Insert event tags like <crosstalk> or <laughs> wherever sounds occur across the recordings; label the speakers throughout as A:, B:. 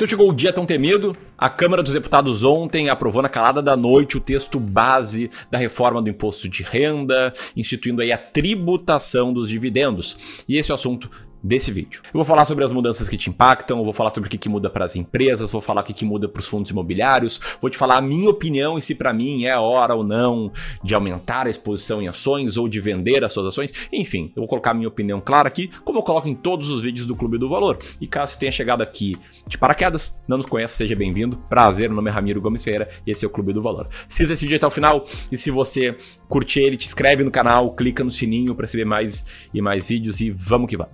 A: Então chegou o dia tão temido. A Câmara dos Deputados ontem aprovou na calada da noite o texto base da reforma do imposto de renda, instituindo aí a tributação dos dividendos. E esse é assunto desse vídeo. Eu vou falar sobre as mudanças que te impactam, vou falar sobre o que, que muda para as empresas, vou falar o que, que muda para os fundos imobiliários, vou te falar a minha opinião e se para mim é hora ou não de aumentar a exposição em ações ou de vender as suas ações. Enfim, eu vou colocar a minha opinião clara aqui, como eu coloco em todos os vídeos do Clube do Valor. E caso você tenha chegado aqui de paraquedas, não nos conhece, seja bem-vindo. Prazer, meu nome é Ramiro Gomes Ferreira e esse é o Clube do Valor. Assista esse vídeo até o final e se você curte ele, te inscreve no canal, clica no sininho para receber mais e mais vídeos e vamos que vamos.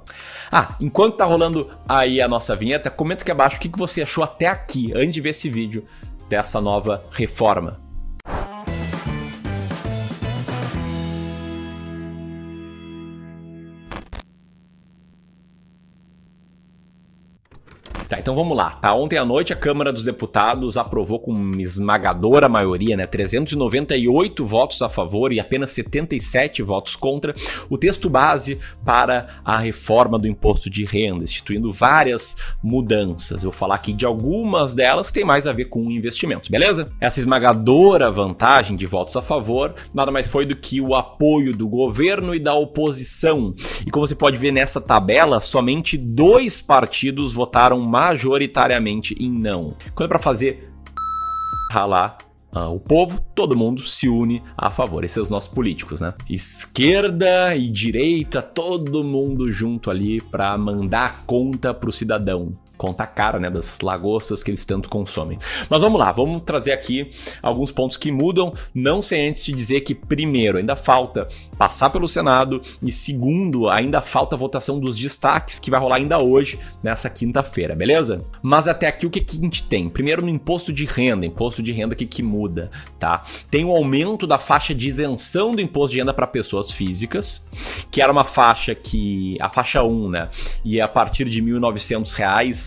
A: Ah, enquanto tá rolando aí a nossa vinheta, comenta aqui abaixo o que você achou até aqui, antes de ver esse vídeo dessa nova reforma. Tá, então vamos lá. Tá, ontem à noite a Câmara dos Deputados aprovou com uma esmagadora maioria, né, 398 votos a favor e apenas 77 votos contra, o texto base para a reforma do imposto de renda, instituindo várias mudanças. Eu vou falar aqui de algumas delas que tem mais a ver com investimentos, beleza? Essa esmagadora vantagem de votos a favor nada mais foi do que o apoio do governo e da oposição. E como você pode ver nessa tabela, somente dois partidos votaram majoritariamente em não. Quando é para fazer ralar Uh, o povo, todo mundo se une a favor. Esses são os nossos políticos, né? Esquerda e direita, todo mundo junto ali para mandar conta pro cidadão conta cara, né, das lagostas que eles tanto consomem. Mas vamos lá, vamos trazer aqui alguns pontos que mudam, não sem antes te dizer que primeiro, ainda falta passar pelo Senado e segundo, ainda falta a votação dos destaques que vai rolar ainda hoje, nessa quinta-feira, beleza? Mas até aqui o que, a gente tem? Primeiro no imposto de renda, imposto de renda que que muda, tá? Tem o aumento da faixa de isenção do imposto de renda para pessoas físicas, que era uma faixa que a faixa 1, né, e a partir de R$ 1.900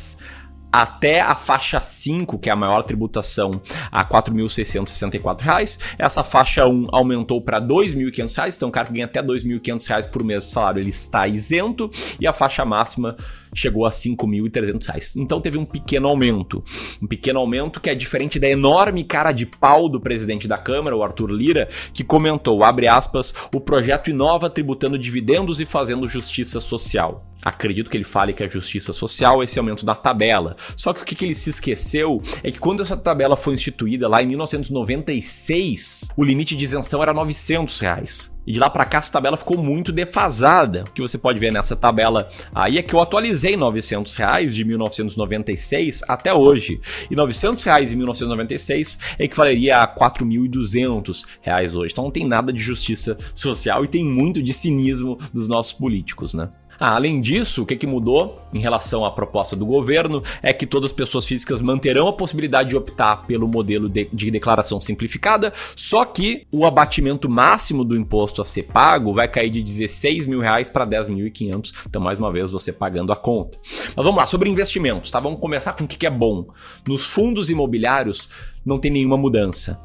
A: até a faixa 5, que é a maior tributação, a R$ 4.664. Essa faixa 1 aumentou para R$ 2.500, então o cara que ganha até R$ 2.500 por mês de salário, ele está isento, e a faixa máxima chegou a R$ 5.300. Então teve um pequeno aumento. Um pequeno aumento que é diferente da enorme cara de pau do presidente da Câmara, o Arthur Lira, que comentou, abre aspas, o projeto inova tributando dividendos e fazendo justiça social. Acredito que ele fale que a justiça social é esse aumento da tabela. Só que o que, que ele se esqueceu é que quando essa tabela foi instituída lá em 1996, o limite de isenção era 900 reais. E de lá para cá essa tabela ficou muito defasada. O que você pode ver nessa tabela aí é que eu atualizei 900 reais de 1996 até hoje. E 900 reais em 1996 equivaleria a 4.200 reais hoje. Então não tem nada de justiça social e tem muito de cinismo dos nossos políticos, né? Ah, além disso, o que, que mudou em relação à proposta do governo é que todas as pessoas físicas manterão a possibilidade de optar pelo modelo de, de declaração simplificada, só que o abatimento máximo do imposto a ser pago vai cair de 16 mil reais para 10.500. Então, mais uma vez, você pagando a conta. Mas vamos lá, sobre investimentos, tá? Vamos começar com o que, que é bom. Nos fundos imobiliários não tem nenhuma mudança.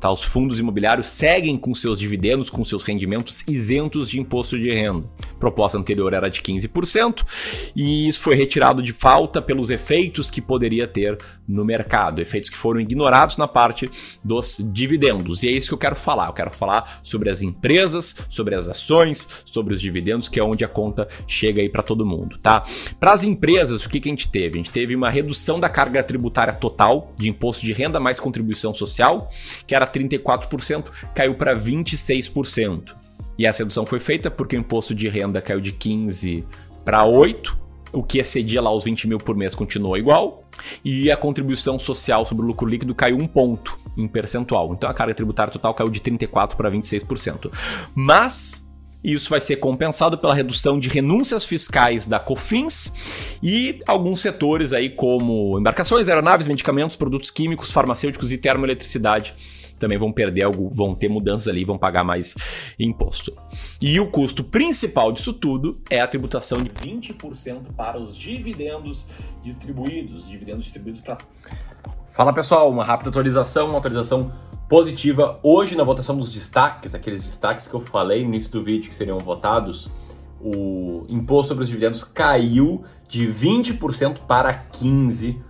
A: Tá? Os fundos imobiliários seguem com seus dividendos, com seus rendimentos isentos de imposto de renda. Proposta anterior era de 15% e isso foi retirado de falta pelos efeitos que poderia ter no mercado, efeitos que foram ignorados na parte dos dividendos. E é isso que eu quero falar. Eu quero falar sobre as empresas, sobre as ações, sobre os dividendos, que é onde a conta chega aí para todo mundo, tá? Para as empresas, o que, que a gente teve? A gente teve uma redução da carga tributária total de imposto de renda mais contribuição social, que era 34%, caiu para 26%. E essa redução foi feita porque o imposto de renda caiu de 15 para 8, o que excedia lá os 20 mil por mês continuou igual, e a contribuição social sobre o lucro líquido caiu um ponto em percentual. Então a carga tributária total caiu de 34 para 26%. Mas isso vai ser compensado pela redução de renúncias fiscais da Cofins e alguns setores aí como embarcações, aeronaves, medicamentos, produtos químicos, farmacêuticos e termoeletricidade também vão perder algo, vão ter mudanças ali, vão pagar mais imposto. E o custo principal disso tudo é a tributação de 20% para os dividendos distribuídos, dividendos distribuídos para Fala pessoal, uma rápida atualização, uma atualização positiva. Hoje na votação dos destaques, aqueles destaques que eu falei no início do vídeo que seriam votados, o imposto sobre os dividendos caiu de 20% para 15%.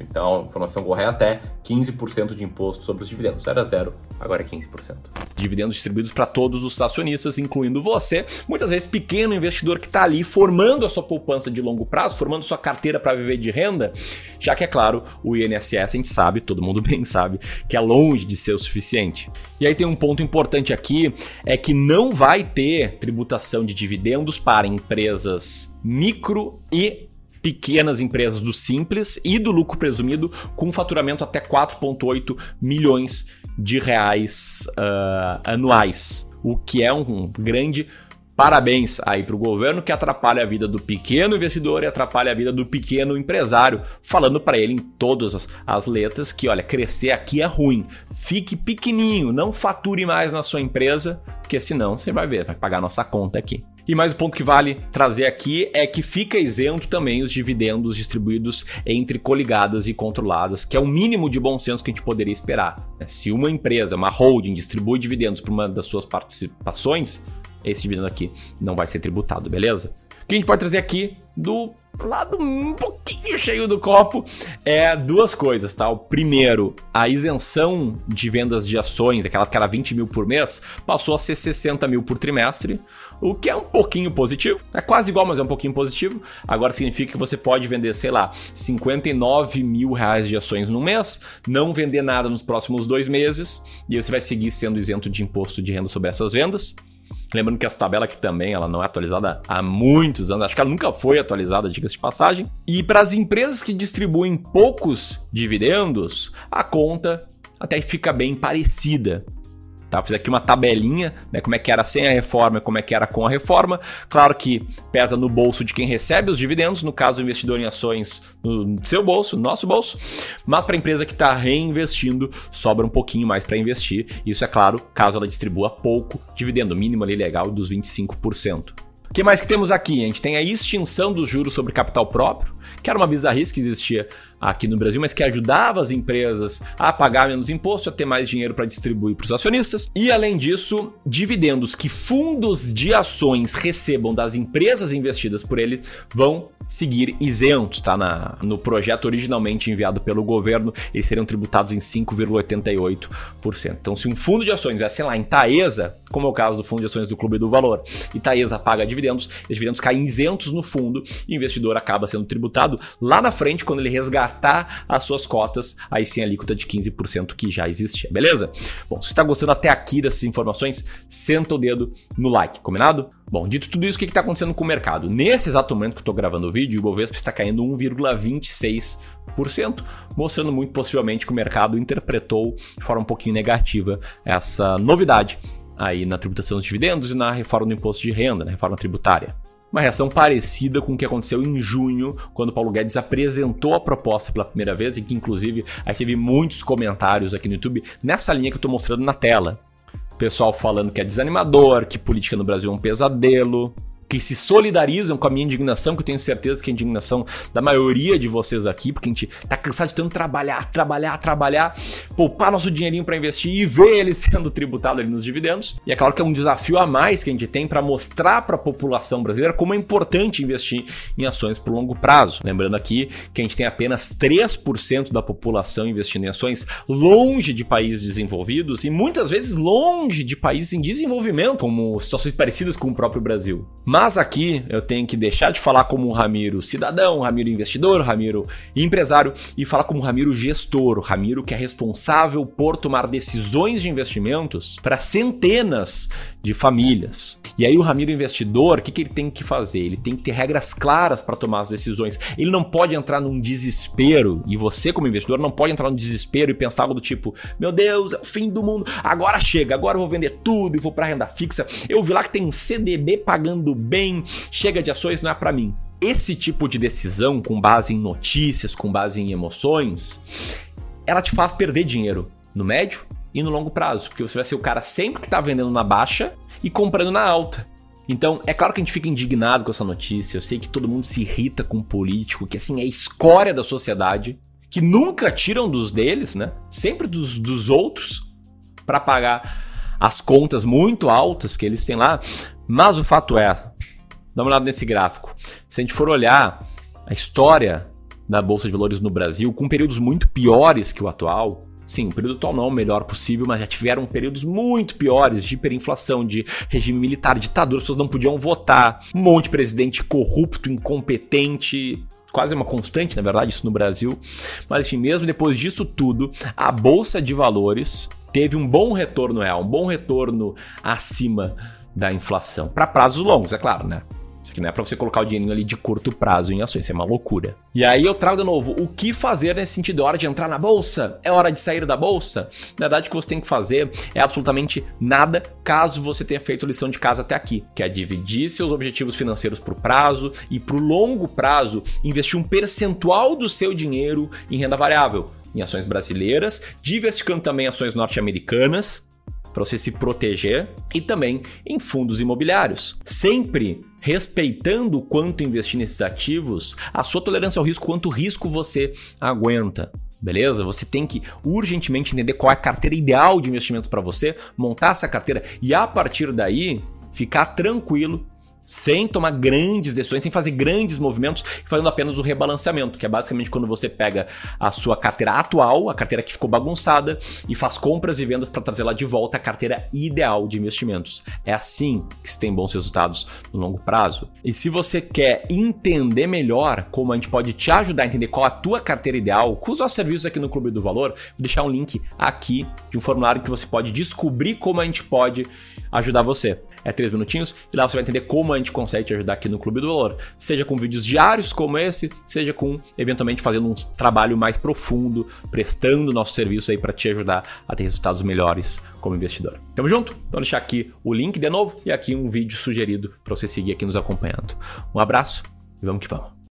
A: Então, a informação correta é 15% de imposto sobre os dividendos. Era zero, agora é 15%. Dividendos distribuídos para todos os acionistas, incluindo você. Muitas vezes, pequeno investidor que está ali formando a sua poupança de longo prazo, formando sua carteira para viver de renda, já que, é claro, o INSS, a gente sabe, todo mundo <laughs> bem sabe, que é longe de ser o suficiente. E aí tem um ponto importante aqui, é que não vai ter tributação de dividendos para empresas micro e pequenas empresas do Simples e do lucro presumido com faturamento até 4,8 milhões de reais uh, anuais, o que é um grande Parabéns aí para o governo que atrapalha a vida do pequeno investidor e atrapalha a vida do pequeno empresário, falando para ele em todas as, as, letras que, olha, crescer aqui é ruim. Fique pequenininho, não fature mais na sua empresa, porque senão você vai ver, vai pagar nossa conta aqui. E mais um ponto que vale trazer aqui é que fica isento também os dividendos distribuídos entre coligadas e controladas, que é o mínimo de bom senso que a gente poderia esperar. Se uma empresa, uma holding, distribui dividendos para uma das suas participações, esse dividendo aqui não vai ser tributado, beleza? Que a gente pode trazer aqui do lado um pouquinho cheio do copo é duas coisas, tá? O primeiro, a isenção de vendas de ações, aquela que era 20 mil por mês, passou a ser 60 mil por trimestre, o que é um pouquinho positivo. É quase igual, mas é um pouquinho positivo. Agora significa que você pode vender, sei lá, 59 mil reais de ações no mês, não vender nada nos próximos dois meses, e você vai seguir sendo isento de imposto de renda sobre essas vendas. Lembrando que essa tabela aqui também ela não é atualizada há muitos anos, acho que ela nunca foi atualizada, diga-se de passagem. E para as empresas que distribuem poucos dividendos, a conta até fica bem parecida. Tá? Fiz aqui uma tabelinha, né, como é que era sem a reforma e como é que era com a reforma. Claro que pesa no bolso de quem recebe os dividendos, no caso do investidor em ações no seu bolso, no nosso bolso, mas para a empresa que está reinvestindo, sobra um pouquinho mais para investir. Isso é claro, caso ela distribua pouco dividendo, mínimo ali legal dos 25%. O que mais que temos aqui? A gente tem a extinção dos juros sobre capital próprio, que era uma bizarrice que existia aqui no Brasil, mas que ajudava as empresas a pagar menos imposto, a ter mais dinheiro para distribuir para os acionistas. E além disso, dividendos que fundos de ações recebam das empresas investidas por eles vão seguir isentos, tá? Na, no projeto originalmente enviado pelo governo, eles seriam tributados em 5,88%. Então, se um fundo de ações é, sei lá, em Taesa, como é o caso do fundo de ações do Clube do Valor, e Taesa paga dividendos, os dividendos caem isentos no fundo e o investidor acaba sendo tributado lá na frente quando ele resgatar as suas cotas, aí sim a alíquota de 15% que já existia, beleza? Bom, se está gostando até aqui dessas informações, senta o dedo no like, combinado? Bom, dito tudo isso, o que está acontecendo com o mercado? Nesse exato momento que eu estou gravando o vídeo, o Bovespa está caindo 1,26%, mostrando muito possivelmente que o mercado interpretou de forma um pouquinho negativa essa novidade aí na tributação dos dividendos e na reforma do imposto de renda, na reforma tributária uma reação parecida com o que aconteceu em junho, quando Paulo Guedes apresentou a proposta pela primeira vez, e que inclusive aí teve muitos comentários aqui no YouTube nessa linha que eu estou mostrando na tela. Pessoal falando que é desanimador, que política no Brasil é um pesadelo, que se solidarizam com a minha indignação, que eu tenho certeza que é a indignação da maioria de vocês aqui, porque a gente tá cansado de tanto trabalhar, trabalhar, trabalhar, poupar nosso dinheirinho para investir e ver ele <laughs> sendo tributado ali nos dividendos. E é claro que é um desafio a mais que a gente tem para mostrar para a população brasileira como é importante investir em ações por longo prazo. Lembrando aqui que a gente tem apenas 3% da população investindo em ações longe de países desenvolvidos e muitas vezes longe de países em desenvolvimento, como situações parecidas com o próprio Brasil. Mas aqui eu tenho que deixar de falar como um Ramiro cidadão, Ramiro investidor, Ramiro empresário e falar como um Ramiro gestor, Ramiro que é responsável por tomar decisões de investimentos para centenas de famílias. E aí o Ramiro investidor, o que, que ele tem que fazer? Ele tem que ter regras claras para tomar as decisões. Ele não pode entrar num desespero e você como investidor não pode entrar num desespero e pensar algo do tipo, meu Deus, é o fim do mundo, agora chega, agora eu vou vender tudo e vou para renda fixa. Eu vi lá que tem um CDB pagando bem, chega de ações, não é para mim. Esse tipo de decisão, com base em notícias, com base em emoções, ela te faz perder dinheiro no médio e no longo prazo, porque você vai ser o cara sempre que está vendendo na baixa e comprando na alta. Então, é claro que a gente fica indignado com essa notícia. Eu sei que todo mundo se irrita com um político, que assim é escória da sociedade, que nunca tiram dos deles, né? Sempre dos, dos outros, para pagar as contas muito altas que eles têm lá. Mas o fato é, dá uma olhada nesse gráfico. Se a gente for olhar a história na Bolsa de Valores no Brasil, com períodos muito piores que o atual, Sim, o período atual não é o melhor possível, mas já tiveram períodos muito piores de hiperinflação, de regime militar, ditadura, as pessoas não podiam votar, um monte de presidente corrupto, incompetente, quase uma constante, na verdade, isso no Brasil. Mas enfim, mesmo depois disso tudo, a bolsa de valores teve um bom retorno real, um bom retorno acima da inflação. Para prazos longos, é claro, né? Aqui não é para você colocar o dinheirinho ali de curto prazo em ações, é uma loucura. E aí eu trago de novo o que fazer nesse sentido. É hora de entrar na bolsa? É hora de sair da bolsa? Na verdade, o que você tem que fazer é absolutamente nada caso você tenha feito lição de casa até aqui, que é dividir seus objetivos financeiros para o prazo e para o longo prazo investir um percentual do seu dinheiro em renda variável, em ações brasileiras, diversificando também ações norte-americanas para você se proteger e também em fundos imobiliários. Sempre respeitando quanto investir nesses ativos, a sua tolerância ao risco, quanto risco você aguenta. Beleza? Você tem que urgentemente entender qual é a carteira ideal de investimento para você, montar essa carteira e a partir daí ficar tranquilo sem tomar grandes decisões, sem fazer grandes movimentos, fazendo apenas o rebalanceamento, que é basicamente quando você pega a sua carteira atual, a carteira que ficou bagunçada, e faz compras e vendas para trazer lá de volta a carteira ideal de investimentos. É assim que se tem bons resultados no longo prazo. E se você quer entender melhor como a gente pode te ajudar a entender qual a tua carteira ideal, com os nossos serviços aqui no Clube do Valor, vou deixar um link aqui de um formulário que você pode descobrir como a gente pode ajudar você é três minutinhos, e lá você vai entender como a gente consegue te ajudar aqui no Clube do Valor. Seja com vídeos diários como esse, seja com eventualmente fazendo um trabalho mais profundo, prestando nosso serviço aí para te ajudar a ter resultados melhores como investidor. Tamo junto? Vou deixar aqui o link de novo e aqui um vídeo sugerido para você seguir aqui nos acompanhando. Um abraço e vamos que vamos.